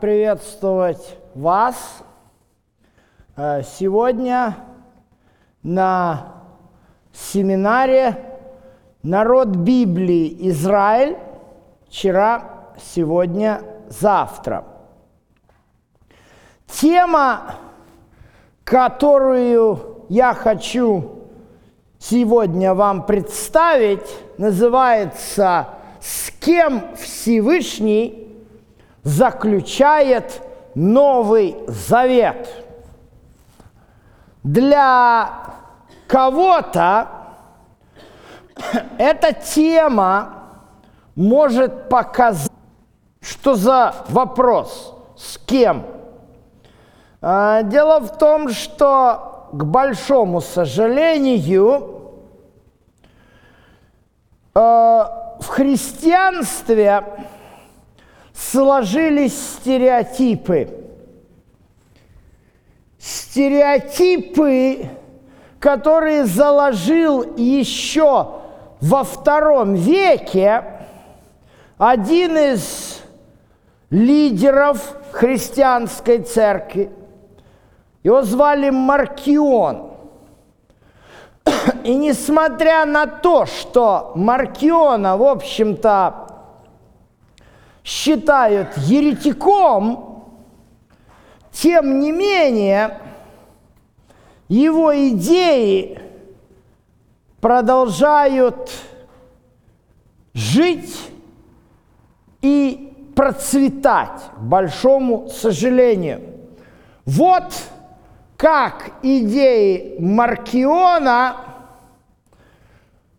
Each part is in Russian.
Рад приветствовать вас э, сегодня на семинаре «Народ Библии Израиль. Вчера, сегодня, завтра». Тема, которую я хочу сегодня вам представить, называется «С кем Всевышний заключает Новый Завет?» Для кого-то эта тема может показать, что за вопрос, с кем. А, дело в том, что, к большому сожалению, а, в христианстве сложились стереотипы. Стереотипы, которые заложил еще во втором веке один из лидеров христианской церкви. Его звали Маркион. И несмотря на то, что Маркиона, в общем-то, считают еретиком, тем не менее, его идеи продолжают жить и процветать, к большому сожалению. Вот как идеи Маркиона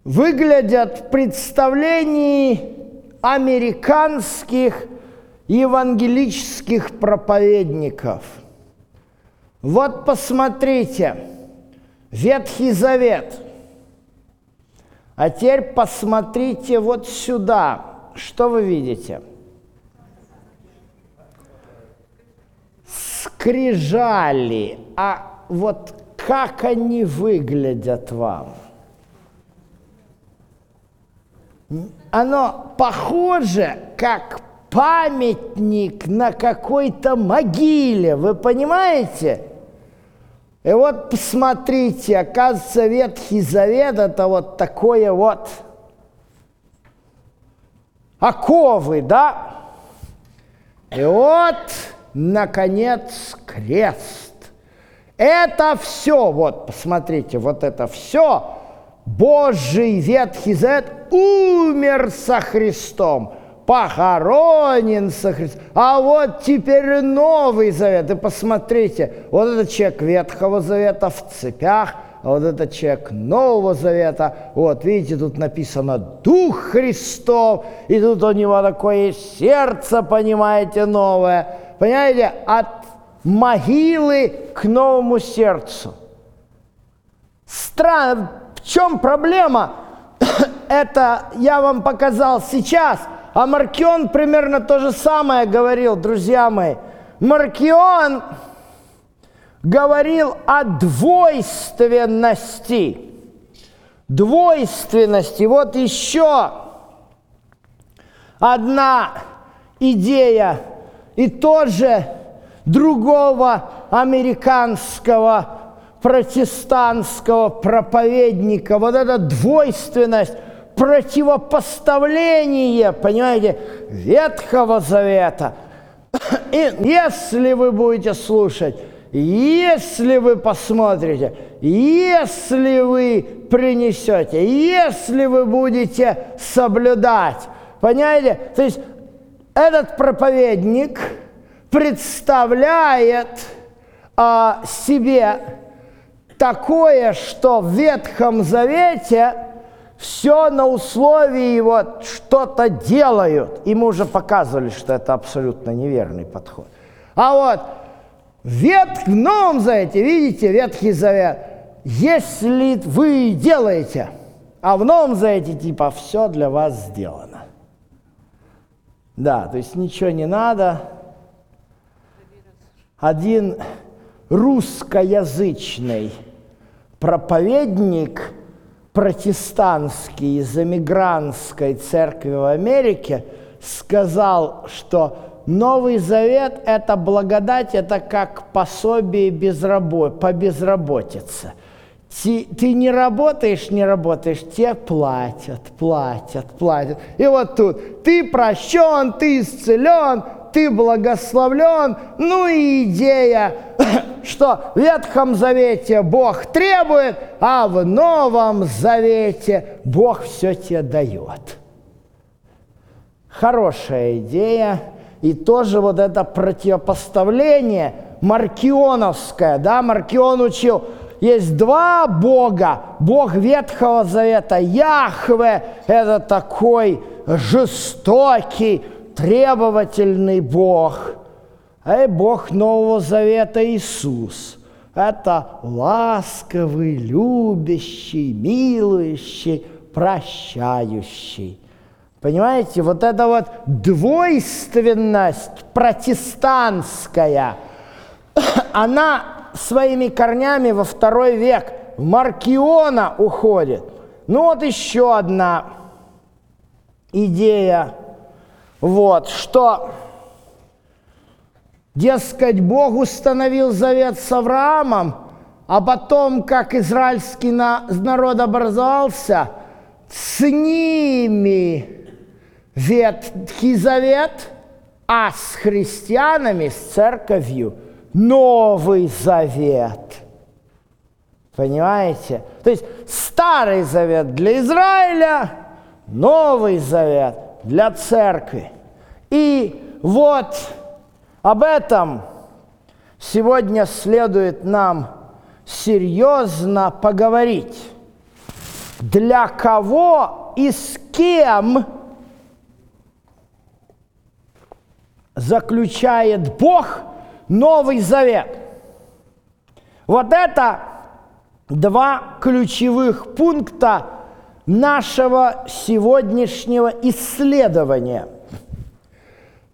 выглядят в представлении американских евангелических проповедников. Вот посмотрите, Ветхий Завет – а теперь посмотрите вот сюда. Что вы видите? Скрижали. А вот как они выглядят вам? Оно похоже, как памятник на какой-то могиле. Вы понимаете? И вот посмотрите, оказывается, Ветхий Завет – это вот такое вот оковы, да? И вот, наконец, крест. Это все, вот, посмотрите, вот это все, Божий Ветхий Завет умер со Христом – похоронен со Христом. А вот теперь Новый Завет. И посмотрите, вот этот человек Ветхого Завета в цепях, а вот этот человек Нового Завета, вот видите, тут написано Дух Христов, и тут у него такое сердце, понимаете, новое. Понимаете, от могилы к новому сердцу. Странно, в чем проблема? Это я вам показал сейчас – а Маркион примерно то же самое говорил, друзья мои. Маркион говорил о двойственности. Двойственности. Вот еще одна идея и тоже другого американского протестантского проповедника. Вот эта двойственность – противопоставление, понимаете, Ветхого Завета. И если вы будете слушать, если вы посмотрите, если вы принесете, если вы будете соблюдать, понимаете, то есть этот проповедник представляет а, себе такое, что в Ветхом Завете все на условии вот что-то делают. И мы уже показывали, что это абсолютно неверный подход. А вот Ветх, в Новом Завете, видите, Ветхий Завет, если вы делаете, а в Новом Завете типа все для вас сделано. Да, то есть ничего не надо. Один русскоязычный проповедник – протестантский из эмигрантской церкви в Америке сказал, что Новый Завет – это благодать, это как пособие безработ... по безработице. Ты, ты не работаешь, не работаешь, тебе платят, платят, платят. И вот тут ты прощен, ты исцелен, ты благословлен. Ну и идея, что в Ветхом Завете Бог требует, а в Новом Завете Бог все тебе дает. Хорошая идея. И тоже вот это противопоставление маркионовское, да, Маркион учил, есть два Бога. Бог Ветхого Завета, Яхве, это такой жестокий, требовательный Бог. А и Бог Нового Завета Иисус. Это ласковый, любящий, милующий, прощающий. Понимаете, вот эта вот двойственность протестантская, она своими корнями во второй век в Маркиона уходит. Ну вот еще одна идея, вот, что, дескать, Бог установил завет с Авраамом, а потом, как израильский народ образовался, с ними Ветхий Завет, а с христианами, с церковью Новый Завет. Понимаете? То есть Старый Завет для Израиля, Новый Завет для церкви. И вот об этом сегодня следует нам серьезно поговорить. Для кого и с кем – заключает Бог Новый Завет. Вот это два ключевых пункта нашего сегодняшнего исследования.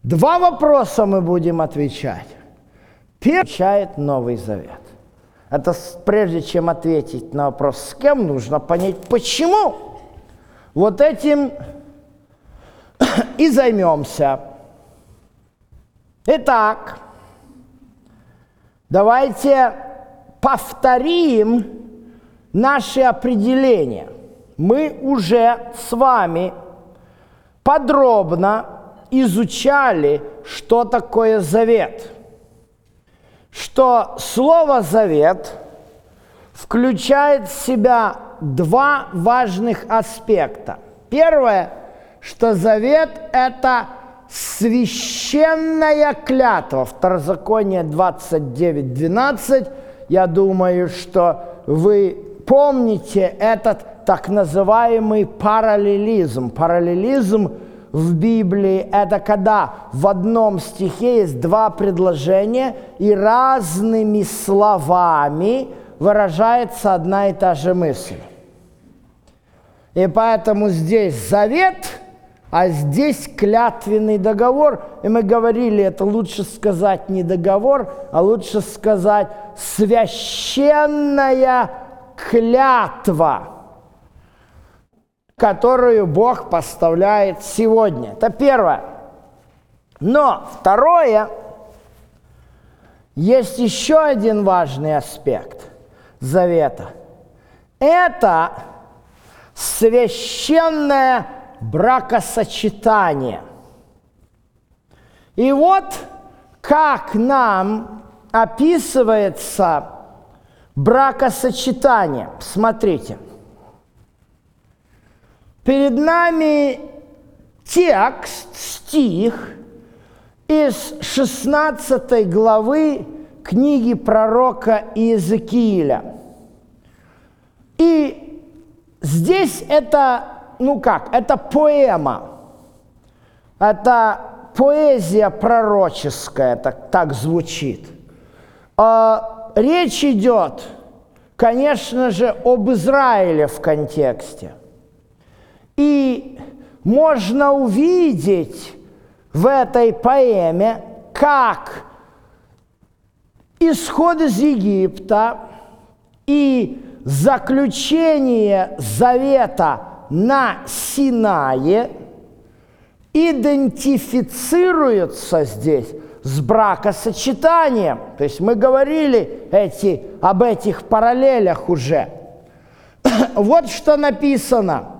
Два вопроса мы будем отвечать. Первый отвечает Новый Завет. Это прежде чем ответить на вопрос, с кем, нужно понять, почему. Вот этим и займемся. Итак, давайте повторим наши определения. Мы уже с вами подробно изучали, что такое завет. Что слово «завет» включает в себя два важных аспекта. Первое, что завет – это священная клятва. Второзаконие 29.12. Я думаю, что вы помните этот так называемый параллелизм. Параллелизм в Библии – это когда в одном стихе есть два предложения, и разными словами выражается одна и та же мысль. И поэтому здесь завет – а здесь клятвенный договор, и мы говорили, это лучше сказать не договор, а лучше сказать священная клятва, которую Бог поставляет сегодня. Это первое. Но второе, есть еще один важный аспект завета. Это священная бракосочетание. И вот как нам описывается бракосочетание. Смотрите. Перед нами текст, стих из 16 главы книги пророка Иезекииля. И здесь это ну как, это поэма, это поэзия пророческая, так, так звучит. А, речь идет, конечно же, об Израиле в контексте. И можно увидеть в этой поэме, как исход из Египта и заключение завета на Синае идентифицируется здесь с бракосочетанием. То есть мы говорили эти, об этих параллелях уже. вот что написано.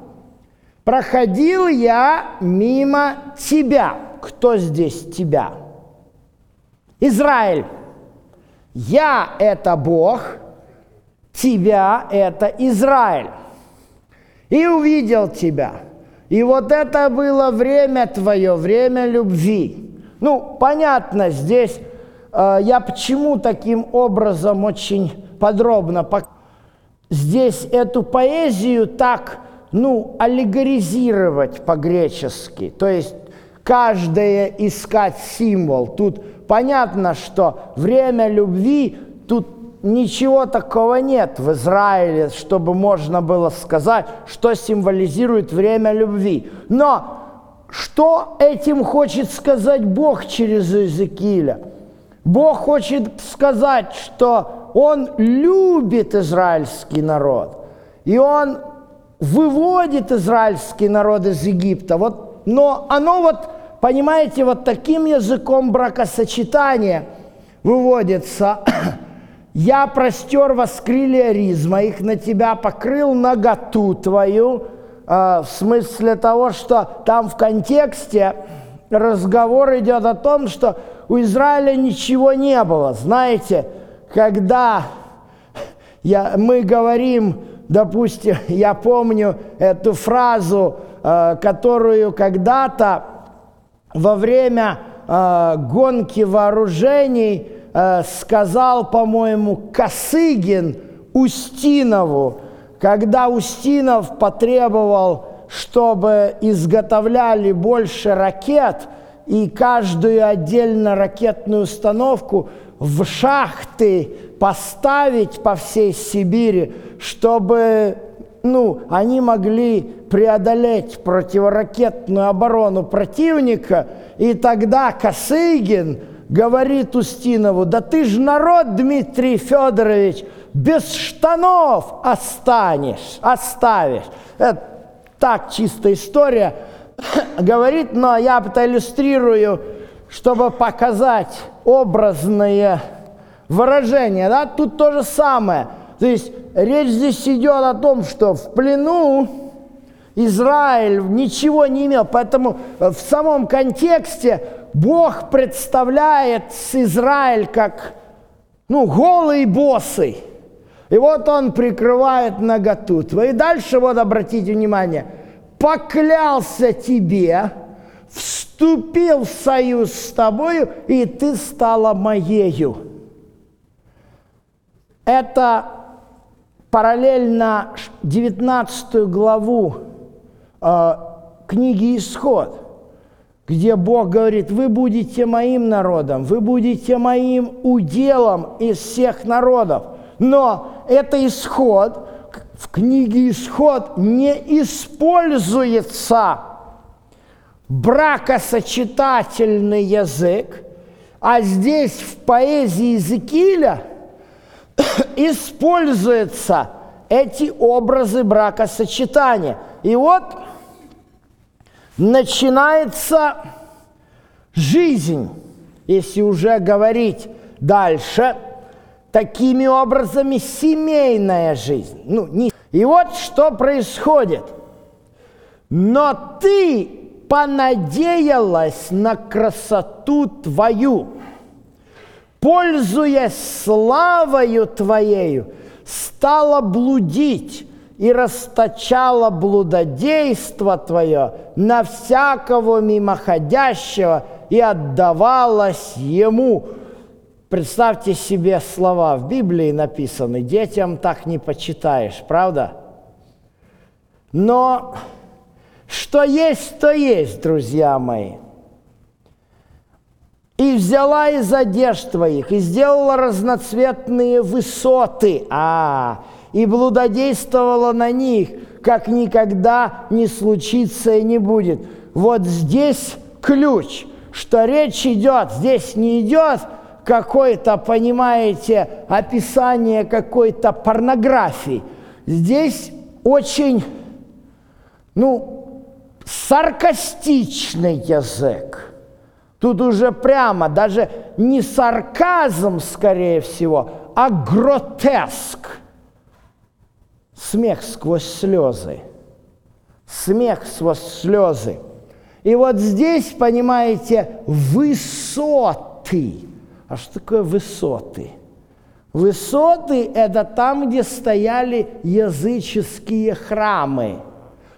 «Проходил я мимо тебя». Кто здесь тебя? Израиль. Я – это Бог, тебя – это Израиль. И увидел тебя. И вот это было время твое, время любви. Ну, понятно, здесь э, я почему таким образом очень подробно здесь эту поэзию так, ну, аллегоризировать по-гречески. То есть каждое искать символ. Тут понятно, что время любви, тут ничего такого нет в Израиле, чтобы можно было сказать, что символизирует время любви. Но что этим хочет сказать Бог через Иезекииля? Бог хочет сказать, что Он любит израильский народ, и Он выводит израильский народ из Египта. Вот, но оно вот понимаете, вот таким языком бракосочетания выводится. «Я простер воскрылья риз моих на тебя, покрыл наготу твою», э, в смысле того, что там в контексте разговор идет о том, что у Израиля ничего не было. Знаете, когда я, мы говорим, допустим, я помню эту фразу, э, которую когда-то во время э, гонки вооружений э, сказал, по-моему, Косыгин Устинову, когда Устинов потребовал, чтобы изготовляли больше ракет и каждую отдельно ракетную установку в шахты поставить по всей Сибири, чтобы ну, они могли преодолеть противоракетную оборону противника, и тогда Косыгин говорит Устинову, да ты ж народ, Дмитрий Федорович, без штанов останешь, оставишь. Это так чистая история говорит, но я это иллюстрирую, чтобы показать образное выражение. Да? Тут то же самое. То есть речь здесь идет о том, что в плену Израиль ничего не имел, поэтому в самом контексте Бог представляет Израиль как ну, голый босый. И вот он прикрывает наготу твою. И дальше вот обратите внимание. Поклялся тебе, вступил в союз с тобою, и ты стала моею. Это параллельно 19 главу э, книги «Исход», где Бог говорит, вы будете моим народом, вы будете моим уделом из всех народов. Но это исход, в книге «Исход» не используется бракосочетательный язык, а здесь в поэзии Иезекииля – используются эти образы бракосочетания. И вот начинается жизнь, если уже говорить дальше, такими образами семейная жизнь. Ну, не... И вот что происходит. Но ты понадеялась на красоту твою пользуясь славою Твоею, стала блудить и расточала блудодейство Твое на всякого мимоходящего и отдавалась Ему. Представьте себе слова в Библии написаны, детям так не почитаешь, правда? Но что есть, то есть, друзья мои – и взяла из одежд твоих, и сделала разноцветные высоты, а, и блудодействовала на них, как никогда не случится и не будет. Вот здесь ключ, что речь идет, здесь не идет какое-то, понимаете, описание какой-то порнографии. Здесь очень, ну, саркастичный язык. Тут уже прямо, даже не сарказм, скорее всего, а гротеск. Смех сквозь слезы. Смех сквозь слезы. И вот здесь, понимаете, высоты. А что такое высоты? Высоты – это там, где стояли языческие храмы.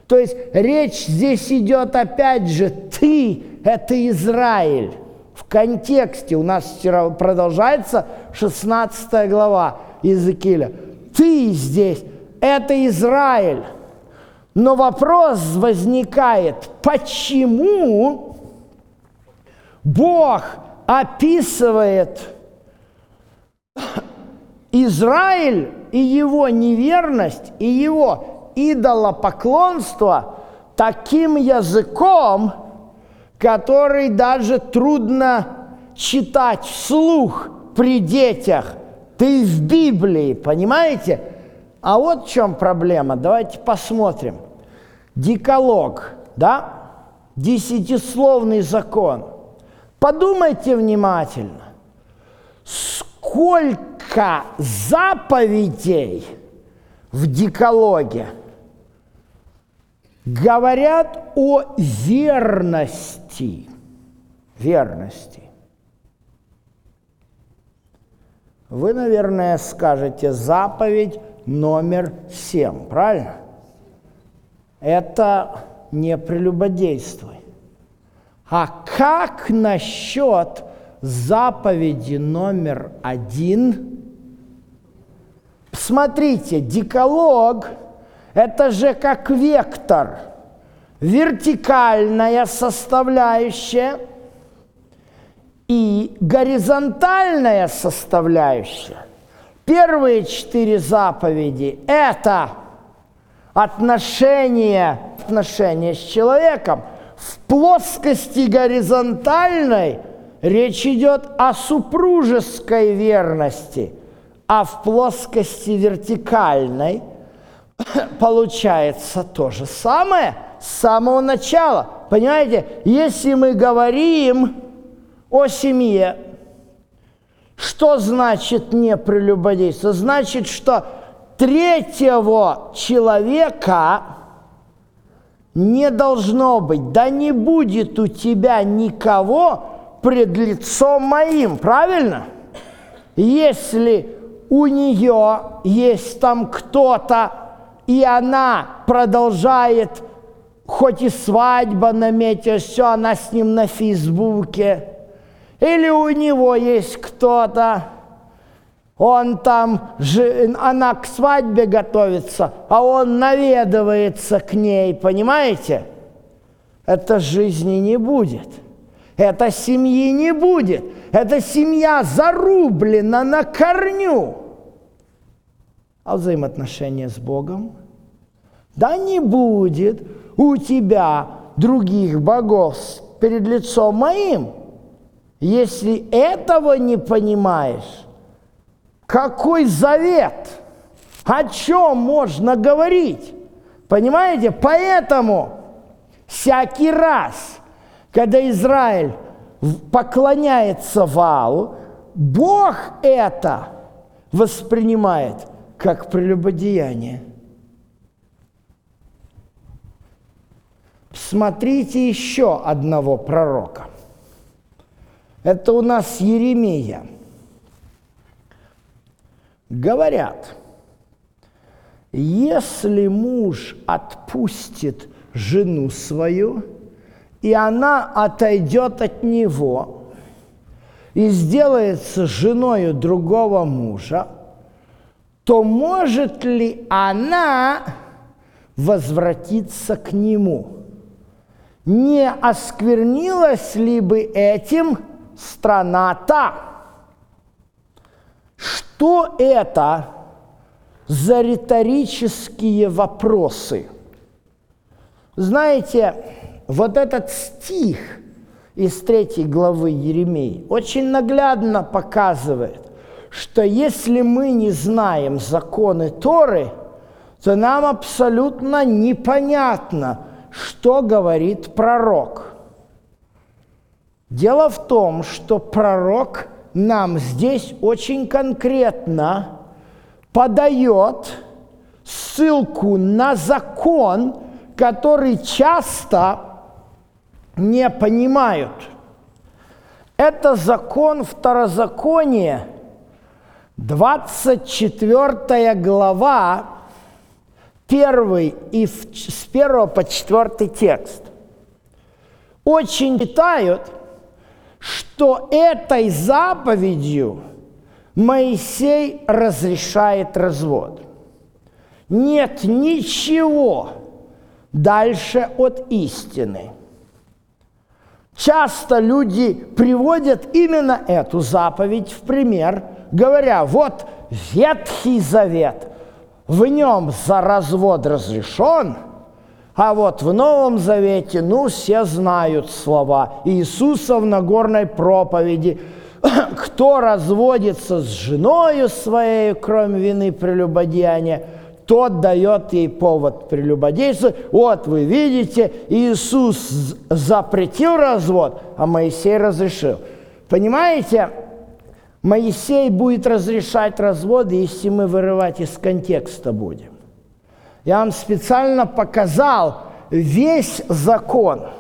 То есть речь здесь идет опять же «ты» – это Израиль. В контексте у нас продолжается 16 глава Иезекииля. «Ты здесь – это Израиль». Но вопрос возникает, почему Бог описывает Израиль и его неверность, и его идолопоклонство таким языком, который даже трудно читать вслух при детях. Ты в Библии, понимаете? А вот в чем проблема. Давайте посмотрим. Деколог, да? Десятисловный закон. Подумайте внимательно. Сколько заповедей в декологе говорят о верности. Верности. Вы, наверное, скажете заповедь номер семь, правильно? Это не прелюбодействуй. А как насчет заповеди номер один? Смотрите, деколог – это же как вектор, вертикальная составляющая и горизонтальная составляющая. Первые четыре заповеди – это отношения, отношения с человеком. В плоскости горизонтальной речь идет о супружеской верности, а в плоскости вертикальной получается то же самое с самого начала. Понимаете, если мы говорим о семье, что значит не прелюбодейство? Значит, что третьего человека не должно быть. Да не будет у тебя никого пред лицом моим, правильно? Если у нее есть там кто-то, и она продолжает, хоть и свадьба наметилась, все, она с ним на Фейсбуке – или у него есть кто-то, он там, она к свадьбе готовится, а он наведывается к ней, понимаете? Это жизни не будет. Это семьи не будет. Эта семья зарублена на корню. А взаимоотношения с Богом? Да не будет у тебя других богов перед лицом моим. Если этого не понимаешь, какой завет? О чем можно говорить? Понимаете? Поэтому всякий раз, когда Израиль поклоняется Валу, Бог это воспринимает как прелюбодеяние. Смотрите еще одного пророка – это у нас Еремия. Говорят, если муж отпустит жену свою, и она отойдет от него и сделается женою другого мужа, то может ли она возвратиться к нему? Не осквернилась ли бы этим страна-то. Что это за риторические вопросы? Знаете, вот этот стих из третьей главы Еремей очень наглядно показывает, что если мы не знаем законы Торы, то нам абсолютно непонятно, что говорит пророк. Дело в том, что пророк нам здесь очень конкретно подает ссылку на закон, который часто не понимают. Это закон второзакония, 24 глава, 1 и с 1 по 4 текст. Очень считают, что этой заповедью Моисей разрешает развод. Нет ничего дальше от истины. Часто люди приводят именно эту заповедь в пример, говоря, вот Ветхий Завет, в нем за развод разрешен, а вот в Новом Завете, ну, все знают слова Иисуса в Нагорной проповеди – кто разводится с женою своей, кроме вины прелюбодеяния, тот дает ей повод прелюбодействовать. Вот вы видите, Иисус запретил развод, а Моисей разрешил. Понимаете, Моисей будет разрешать разводы, если мы вырывать из контекста будем. Я вам специально показал весь закон –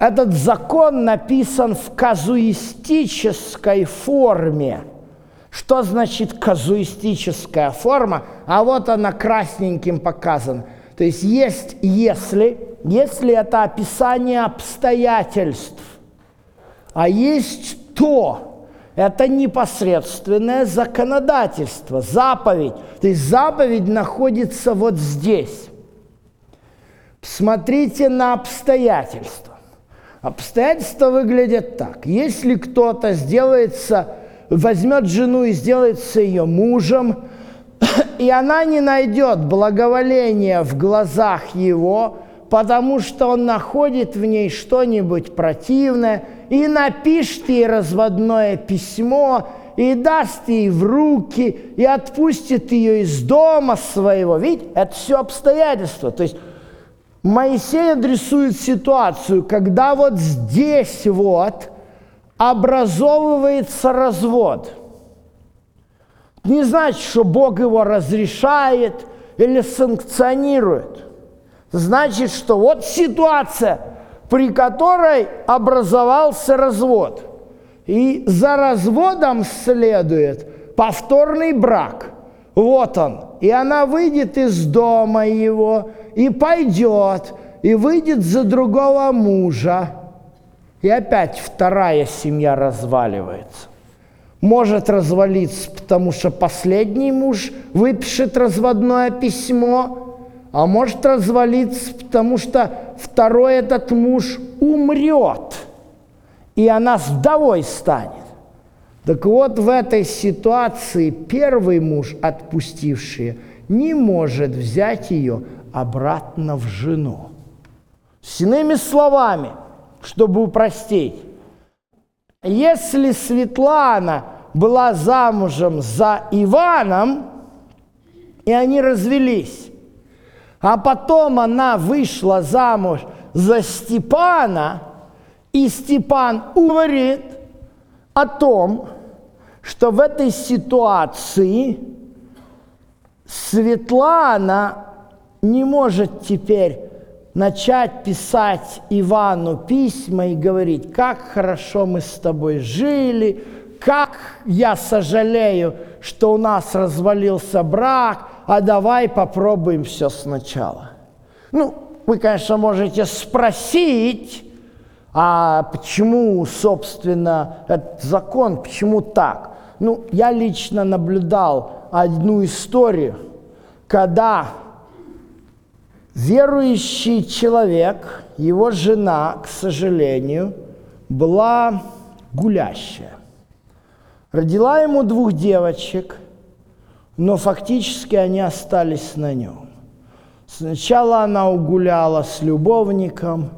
этот закон написан в казуистической форме. Что значит казуистическая форма? А вот она красненьким показана. То есть есть если, если это описание обстоятельств, а есть то, это непосредственное законодательство, заповедь. То есть заповедь находится вот здесь. Смотрите на обстоятельства. Обстоятельства выглядят так. Если кто-то сделается, возьмет жену и сделается ее мужем, и она не найдет благоволения в глазах его, потому что он находит в ней что-нибудь противное, и напишет ей разводное письмо, и даст ей в руки, и отпустит ее из дома своего. Видите, это все обстоятельства. То есть Моисей адресует ситуацию, когда вот здесь вот образовывается развод. Не значит, что Бог его разрешает или санкционирует. Значит, что вот ситуация, при которой образовался развод. И за разводом следует повторный брак. Вот он. И она выйдет из дома его, и пойдет, и выйдет за другого мужа. И опять вторая семья разваливается. Может развалиться, потому что последний муж выпишет разводное письмо, а может развалиться, потому что второй этот муж умрет, и она вдовой станет. Так вот, в этой ситуации первый муж, отпустивший, не может взять ее, обратно в жену. С иными словами, чтобы упростить, если Светлана была замужем за Иваном, и они развелись, а потом она вышла замуж за Степана, и Степан говорит о том, что в этой ситуации Светлана не может теперь начать писать Ивану письма и говорить, как хорошо мы с тобой жили, как я сожалею, что у нас развалился брак, а давай попробуем все сначала. Ну, вы, конечно, можете спросить, а почему, собственно, этот закон, почему так? Ну, я лично наблюдал одну историю, когда Верующий человек, его жена, к сожалению, была гулящая. Родила ему двух девочек, но фактически они остались на нем. Сначала она угуляла с любовником,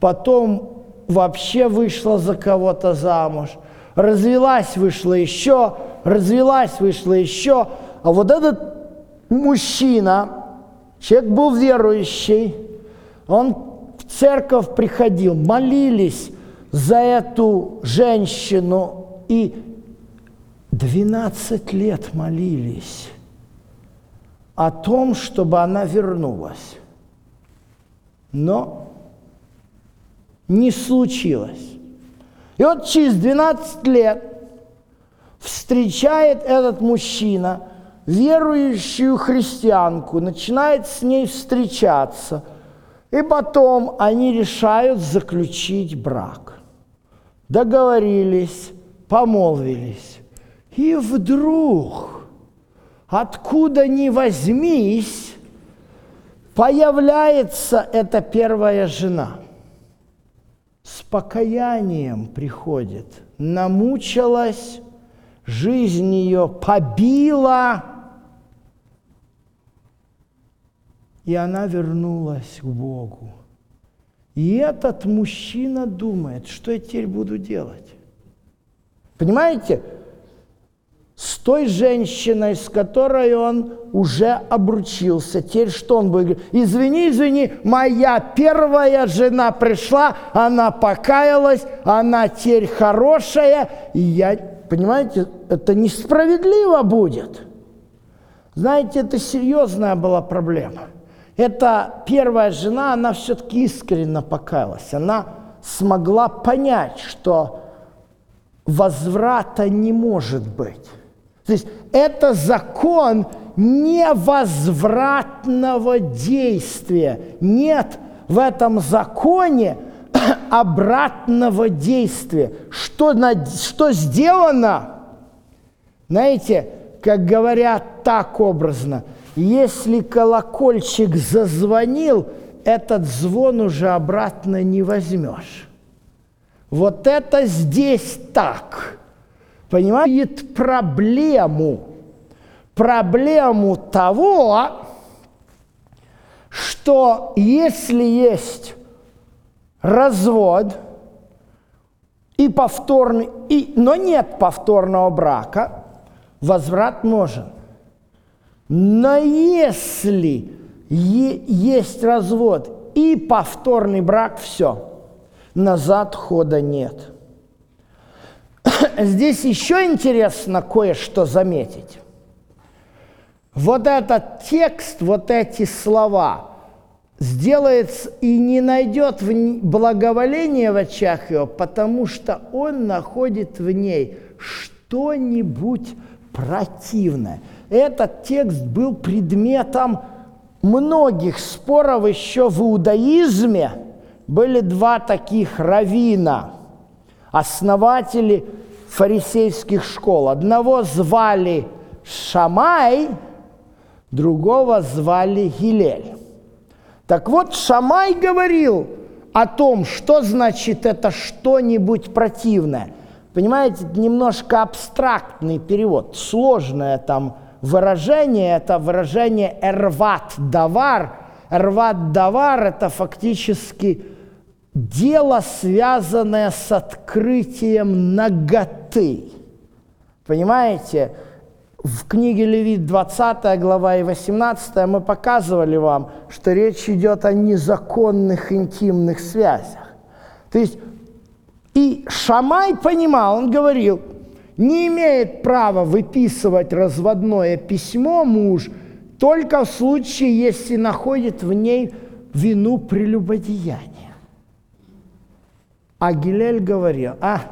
потом вообще вышла за кого-то замуж, развелась, вышла еще, развелась, вышла еще. А вот этот мужчина, Человек был верующий, он церковь приходил, молились за эту женщину и 12 лет молились о том, чтобы она вернулась. Но не случилось. И вот через 12 лет встречает этот мужчина верующую христианку, начинает с ней встречаться, и потом они решают заключить брак. Договорились, помолвились. И вдруг, откуда ни возьмись, появляется эта первая жена. С покаянием приходит, намучилась, жизнь ее побила, и она вернулась к Богу. И этот мужчина думает, что я теперь буду делать. Понимаете? С той женщиной, с которой он уже обручился. Теперь что он будет говорить? Извини, извини, моя первая жена пришла, она покаялась, она теперь хорошая, и я, понимаете, это несправедливо будет. Знаете, это серьезная была проблема. Эта первая жена, она все-таки искренне покаялась. Она смогла понять, что возврата не может быть. То есть это закон невозвратного действия. Нет в этом законе обратного действия. Что, что сделано? Знаете, как говорят так образно, если колокольчик зазвонил, этот звон уже обратно не возьмешь. Вот это здесь так. Понимаете, проблему. Проблему того, что если есть развод и повторный, и, но нет повторного брака, возврат можно. Но если есть развод и повторный брак, все – назад хода нет. Здесь еще интересно кое-что заметить. Вот этот текст, вот эти слова сделается и не найдет благоволения в очах его, потому что он находит в ней что-нибудь противное. Этот текст был предметом многих споров еще в иудаизме – были два таких равина, основатели фарисейских школ. Одного звали Шамай, другого звали Гилель. Так вот, Шамай говорил о том, что значит это что-нибудь противное. Понимаете, немножко абстрактный перевод, сложное там выражение, это выражение «эрват давар». «Эрват давар» – это фактически дело, связанное с открытием наготы. Понимаете? В книге Левит 20 глава и 18 мы показывали вам, что речь идет о незаконных интимных связях. То есть и Шамай понимал, он говорил, не имеет права выписывать разводное письмо муж только в случае, если находит в ней вину прелюбодеяния. А Гилель говорил, а,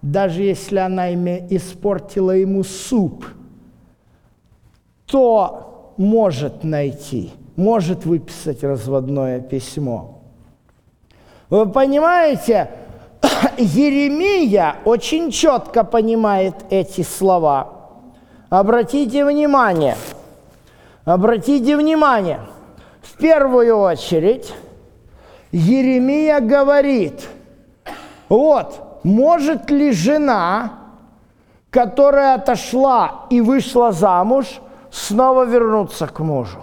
даже если она испортила ему суп, то может найти, может выписать разводное письмо. Вы понимаете, Еремия очень четко понимает эти слова. Обратите внимание, обратите внимание, в первую очередь Еремия говорит – вот, может ли жена, которая отошла и вышла замуж, снова вернуться к мужу?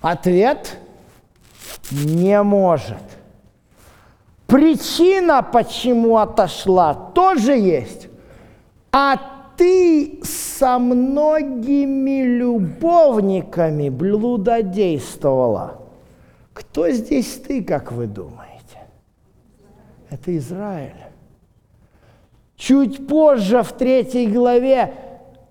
Ответ – не может. Причина, почему отошла, тоже есть. А ты со многими любовниками блудодействовала. Кто здесь ты, как вы думаете? Это Израиль. Чуть позже, в третьей главе,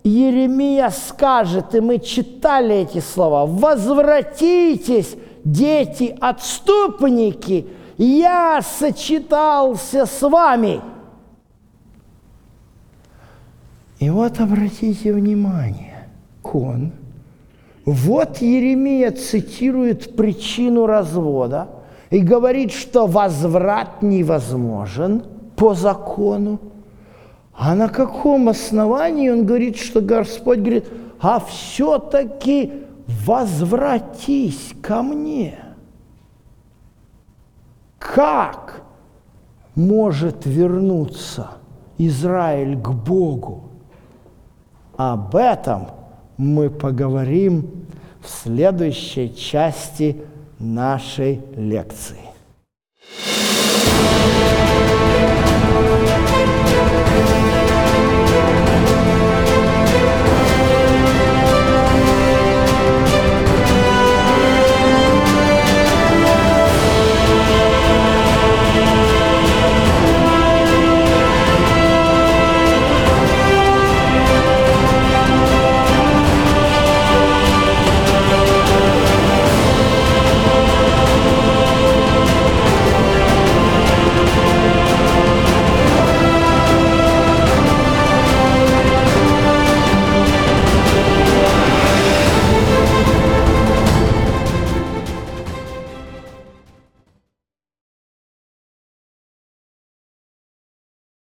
Еремия скажет, и мы читали эти слова, «Возвратитесь, дети, отступники, я сочетался с вами». И вот обратите внимание, он, вот Еремия цитирует причину развода и говорит, что возврат невозможен по закону. А на каком основании он говорит, что Господь говорит, а все-таки возвратись ко мне? Как может вернуться Израиль к Богу? Об этом мы поговорим в следующей части нашей лекции.